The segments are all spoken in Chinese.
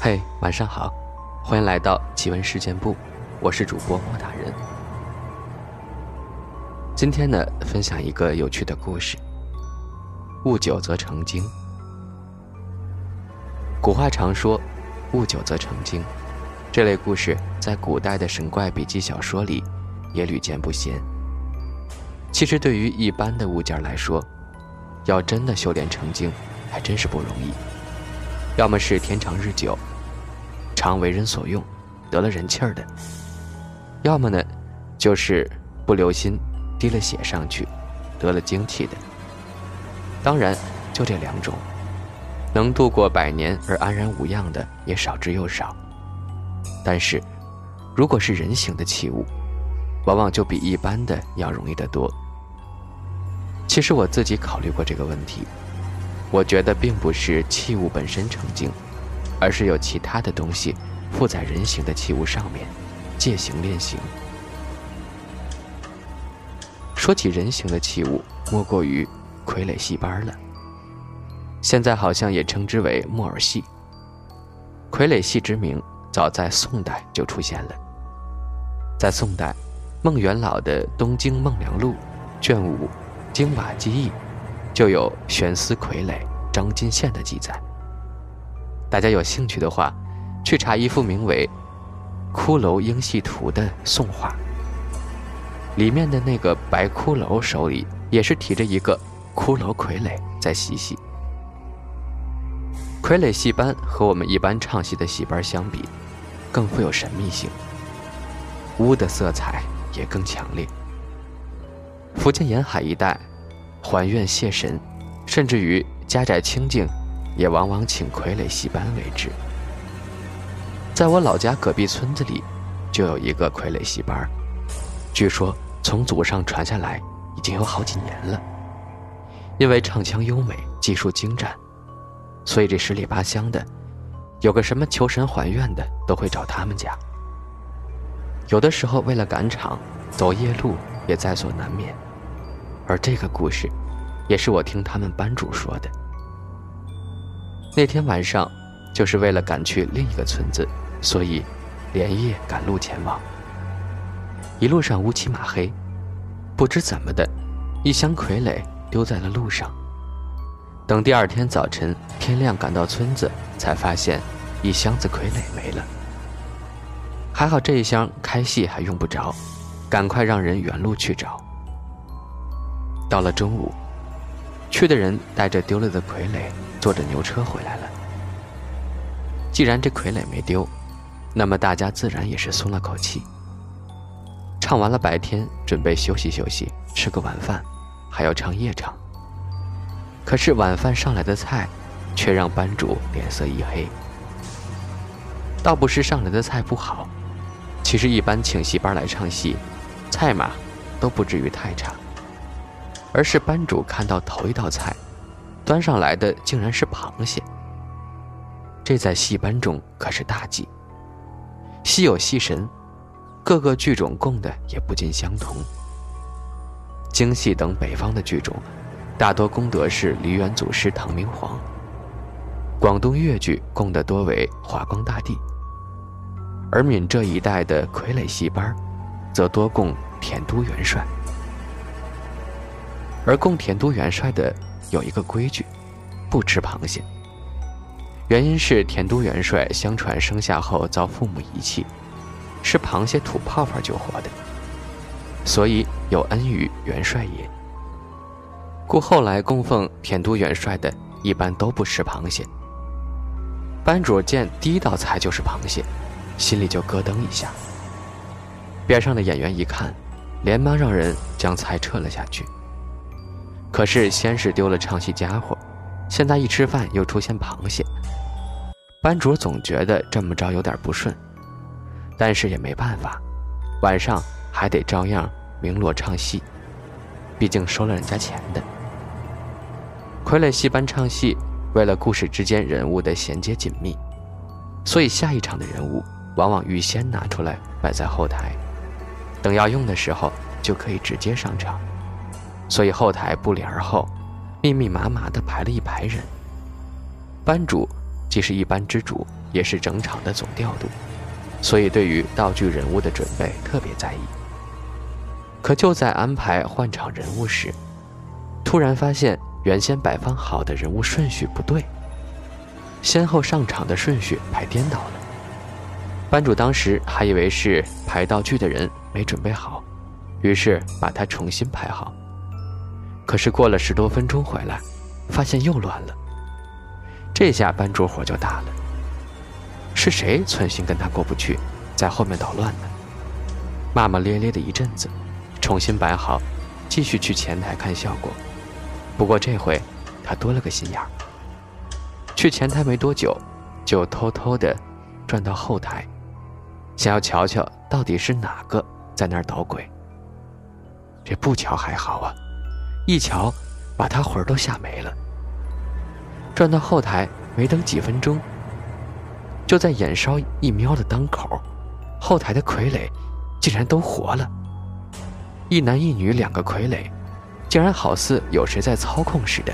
嘿，晚上好，欢迎来到奇闻事件部，我是主播莫大人。今天呢，分享一个有趣的故事。悟久则成精。古话常说，悟久则成精，这类故事在古代的神怪笔记小说里也屡见不鲜。其实，对于一般的物件来说，要真的修炼成精，还真是不容易。要么是天长日久，常为人所用，得了人气儿的；要么呢，就是不留心滴了血上去，得了精气的。当然，就这两种，能度过百年而安然无恙的也少之又少。但是，如果是人形的器物，往往就比一般的要容易得多。其实我自己考虑过这个问题。我觉得并不是器物本身成精，而是有其他的东西附在人形的器物上面，借形练形。说起人形的器物，莫过于傀儡戏班了。现在好像也称之为木偶戏。傀儡戏之名早在宋代就出现了。在宋代，孟元老的《东京孟良录》卷五《京瓦记忆》。就有悬丝傀儡张金线的记载。大家有兴趣的话，去查一幅名为《骷髅英戏图》的宋画，里面的那个白骷髅手里也是提着一个骷髅傀儡在嬉戏。傀儡戏班和我们一般唱戏的戏班相比，更富有神秘性，巫的色彩也更强烈。福建沿海一带。还愿谢神，甚至于家宅清净，也往往请傀儡戏班为之。在我老家隔壁村子里，就有一个傀儡戏班，据说从祖上传下来已经有好几年了。因为唱腔优美，技术精湛，所以这十里八乡的，有个什么求神还愿的，都会找他们家。有的时候为了赶场，走夜路也在所难免。而这个故事，也是我听他们班主说的。那天晚上，就是为了赶去另一个村子，所以连夜赶路前往。一路上乌漆嘛黑，不知怎么的，一箱傀儡丢在了路上。等第二天早晨天亮赶到村子，才发现一箱子傀儡没了。还好这一箱开戏还用不着，赶快让人原路去找。到了中午，去的人带着丢了的傀儡，坐着牛车回来了。既然这傀儡没丢，那么大家自然也是松了口气。唱完了白天，准备休息休息，吃个晚饭，还要唱夜场。可是晚饭上来的菜，却让班主脸色一黑。倒不是上来的菜不好，其实一般请戏班来唱戏，菜嘛，都不至于太差。而是班主看到头一道菜，端上来的竟然是螃蟹。这在戏班中可是大忌。戏有戏神，各个剧种供的也不尽相同。京戏等北方的剧种，大多功德是梨园祖师唐明皇；广东粤剧供的多为华光大帝；而闽浙一带的傀儡戏班，则多供田都元帅。而供田都元帅的有一个规矩，不吃螃蟹。原因是田都元帅相传生下后遭父母遗弃，吃螃蟹吐泡泡救活的，所以有恩于元帅爷。故后来供奉田都元帅的，一般都不吃螃蟹。班主见第一道菜就是螃蟹，心里就咯噔一下。边上的演员一看，连忙让人将菜撤了下去。可是先是丢了唱戏家伙，现在一吃饭又出现螃蟹，班主总觉得这么着有点不顺，但是也没办法，晚上还得照样鸣锣唱戏，毕竟收了人家钱的。傀儡戏班唱戏，为了故事之间人物的衔接紧密，所以下一场的人物往往预先拿出来摆在后台，等要用的时候就可以直接上场。所以后台不离而后，密密麻麻的排了一排人。班主既是一班之主，也是整场的总调度，所以对于道具人物的准备特别在意。可就在安排换场人物时，突然发现原先摆放好的人物顺序不对，先后上场的顺序排颠倒了。班主当时还以为是排道具的人没准备好，于是把他重新排好。可是过了十多分钟回来，发现又乱了。这下班主火就大了。是谁存心跟他过不去，在后面捣乱呢？骂骂咧咧的一阵子，重新摆好，继续去前台看效果。不过这回他多了个心眼儿，去前台没多久，就偷偷的转到后台。想要瞧瞧到底是哪个在那儿捣鬼。这不瞧还好啊，一瞧，把他魂儿都吓没了。转到后台没等几分钟，就在眼梢一瞄的当口，后台的傀儡竟然都活了。一男一女两个傀儡，竟然好似有谁在操控似的，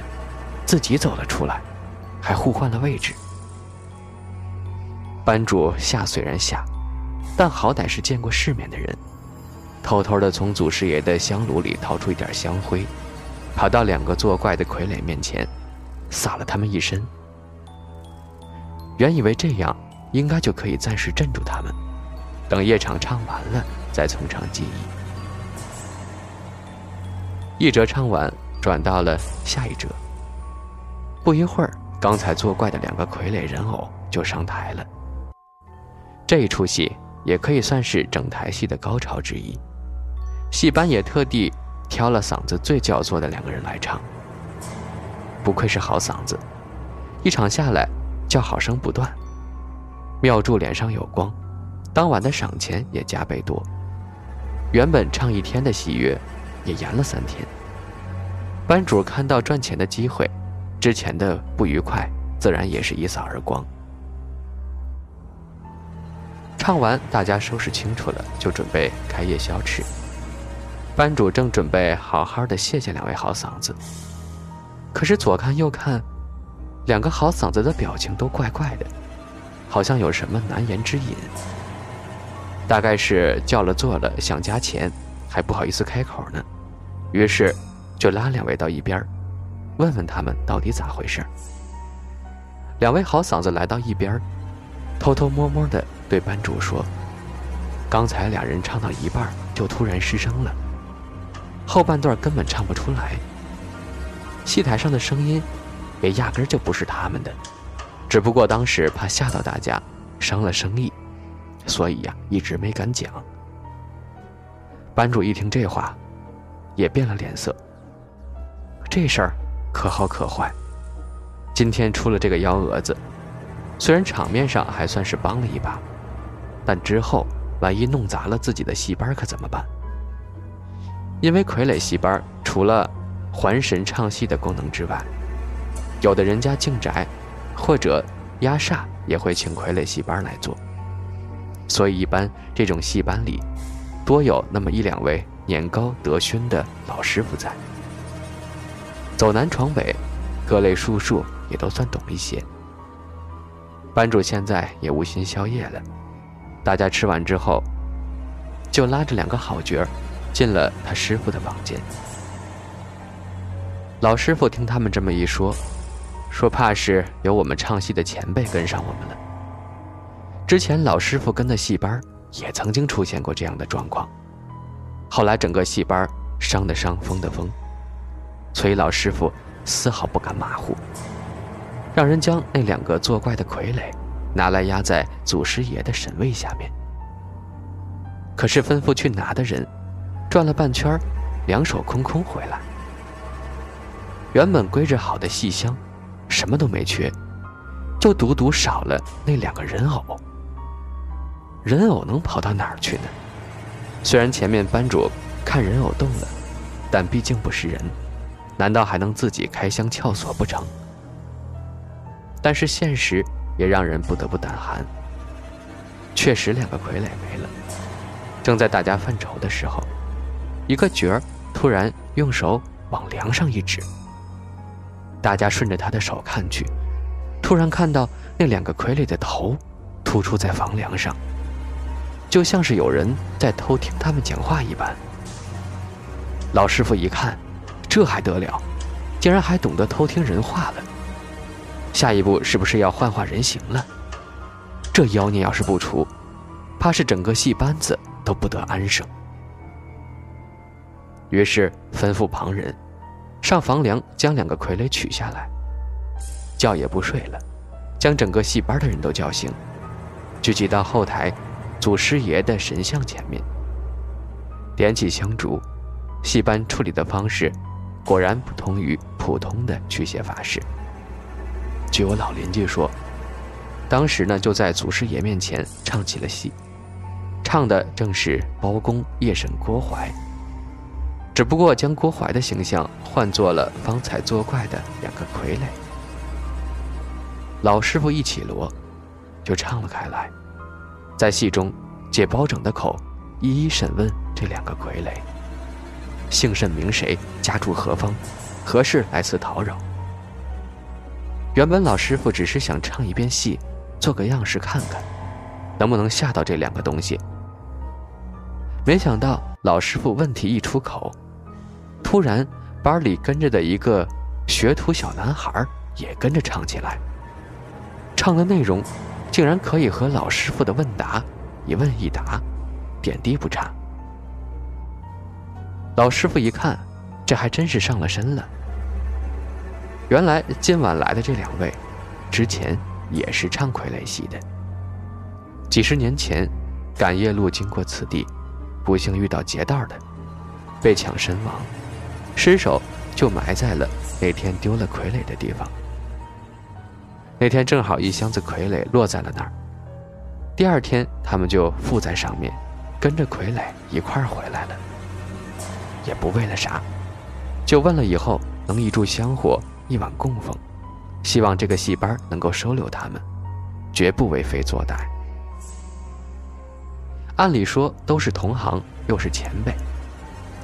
自己走了出来，还互换了位置。班主吓虽然吓。但好歹是见过世面的人，偷偷的从祖师爷的香炉里掏出一点香灰，跑到两个作怪的傀儡面前，撒了他们一身。原以为这样应该就可以暂时镇住他们，等夜场唱完了再从长计议。一折唱完，转到了下一折。不一会儿，刚才作怪的两个傀儡人偶就上台了。这一出戏。也可以算是整台戏的高潮之一，戏班也特地挑了嗓子最叫座的两个人来唱。不愧是好嗓子，一场下来叫好声不断。妙祝脸上有光，当晚的赏钱也加倍多。原本唱一天的戏约，也延了三天。班主看到赚钱的机会，之前的不愉快自然也是一扫而光。唱完，大家收拾清楚了，就准备开夜宵吃。班主正准备好好的谢谢两位好嗓子，可是左看右看，两个好嗓子的表情都怪怪的，好像有什么难言之隐。大概是叫了座了，想加钱，还不好意思开口呢，于是就拉两位到一边，问问他们到底咋回事。两位好嗓子来到一边，偷偷摸摸的。对班主说：“刚才俩人唱到一半就突然失声了，后半段根本唱不出来。戏台上的声音也压根就不是他们的，只不过当时怕吓到大家，伤了生意，所以呀一直没敢讲。”班主一听这话，也变了脸色。这事儿可好可坏，今天出了这个幺蛾子，虽然场面上还算是帮了一把。但之后，万一弄砸了自己的戏班可怎么办？因为傀儡戏班除了还神唱戏的功能之外，有的人家敬宅或者压煞也会请傀儡戏班来做。所以一般这种戏班里，多有那么一两位年高德勋的老师傅在，走南闯北，各类术数也都算懂一些。班主现在也无心宵夜了。大家吃完之后，就拉着两个好角儿进了他师傅的房间。老师傅听他们这么一说，说怕是有我们唱戏的前辈跟上我们了。之前老师傅跟的戏班也曾经出现过这样的状况，后来整个戏班伤的伤，疯的疯，所以老师傅丝毫不敢马虎，让人将那两个作怪的傀儡。拿来压在祖师爷的神位下面。可是吩咐去拿的人，转了半圈，两手空空回来。原本归置好的戏箱，什么都没缺，就独独少了那两个人偶。人偶能跑到哪儿去呢？虽然前面班主看人偶动了，但毕竟不是人，难道还能自己开箱撬锁不成？但是现实。也让人不得不胆寒。确实，两个傀儡没了。正在大家犯愁的时候，一个角儿突然用手往梁上一指。大家顺着他的手看去，突然看到那两个傀儡的头突出在房梁上，就像是有人在偷听他们讲话一般。老师傅一看，这还得了，竟然还懂得偷听人话了。下一步是不是要幻化人形了？这妖孽要是不除，怕是整个戏班子都不得安生。于是吩咐旁人，上房梁将两个傀儡取下来，觉也不睡了，将整个戏班的人都叫醒，聚集到后台祖师爷的神像前面，点起香烛。戏班处理的方式，果然不同于普通的驱邪法事。据我老邻居说，当时呢就在祖师爷面前唱起了戏，唱的正是包公夜审郭淮。只不过将郭淮的形象换作了方才作怪的两个傀儡。老师傅一起锣，就唱了开来，在戏中借包拯的口，一一审问这两个傀儡：姓甚名谁，家住何方，何事来此讨扰？原本老师傅只是想唱一遍戏，做个样式看看，能不能吓到这两个东西。没想到老师傅问题一出口。突然，班里跟着的一个学徒小男孩也跟着唱起来。唱的内容，竟然可以和老师傅的问答一问一答，点滴不差。老师傅一看，这还真是上了身了。原来今晚来的这两位，之前也是唱傀儡戏的。几十年前，赶夜路经过此地，不幸遇到劫道的，被抢身亡。尸首就埋在了那天丢了傀儡的地方。那天正好一箱子傀儡落在了那儿。第二天，他们就附在上面，跟着傀儡一块儿回来了。也不为了啥，就问了以后能一炷香火一碗供奉，希望这个戏班能够收留他们，绝不为非作歹。按理说都是同行，又是前辈，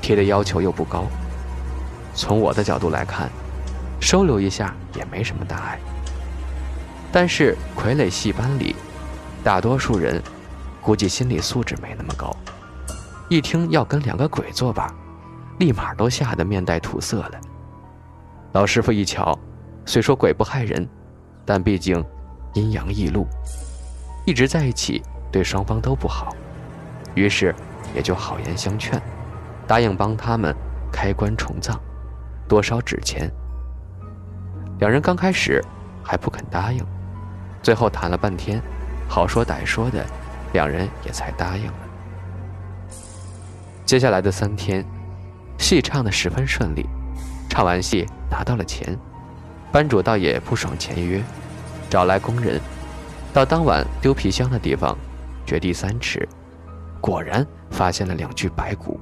提的要求又不高。从我的角度来看，收留一下也没什么大碍。但是傀儡戏班里，大多数人估计心理素质没那么高，一听要跟两个鬼作伴，立马都吓得面带土色了。老师傅一瞧，虽说鬼不害人，但毕竟阴阳异路，一直在一起对双方都不好，于是也就好言相劝，答应帮他们开棺重葬。多烧纸钱，两人刚开始还不肯答应，最后谈了半天，好说歹说的，两人也才答应了。接下来的三天，戏唱得十分顺利，唱完戏拿到了钱，班主倒也不爽签约，找来工人，到当晚丢皮箱的地方，掘地三尺，果然发现了两具白骨，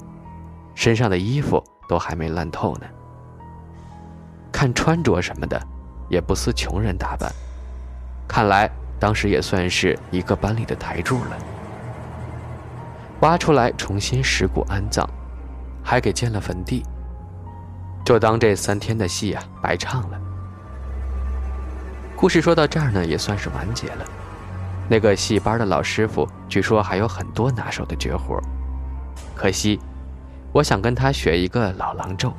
身上的衣服都还没烂透呢。看穿着什么的，也不似穷人打扮，看来当时也算是一个班里的台柱了。挖出来重新拾骨安葬，还给建了坟地，就当这三天的戏啊白唱了。故事说到这儿呢，也算是完结了。那个戏班的老师傅据说还有很多拿手的绝活，可惜，我想跟他学一个老狼咒。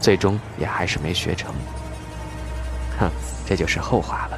最终也还是没学成，哼，这就是后话了。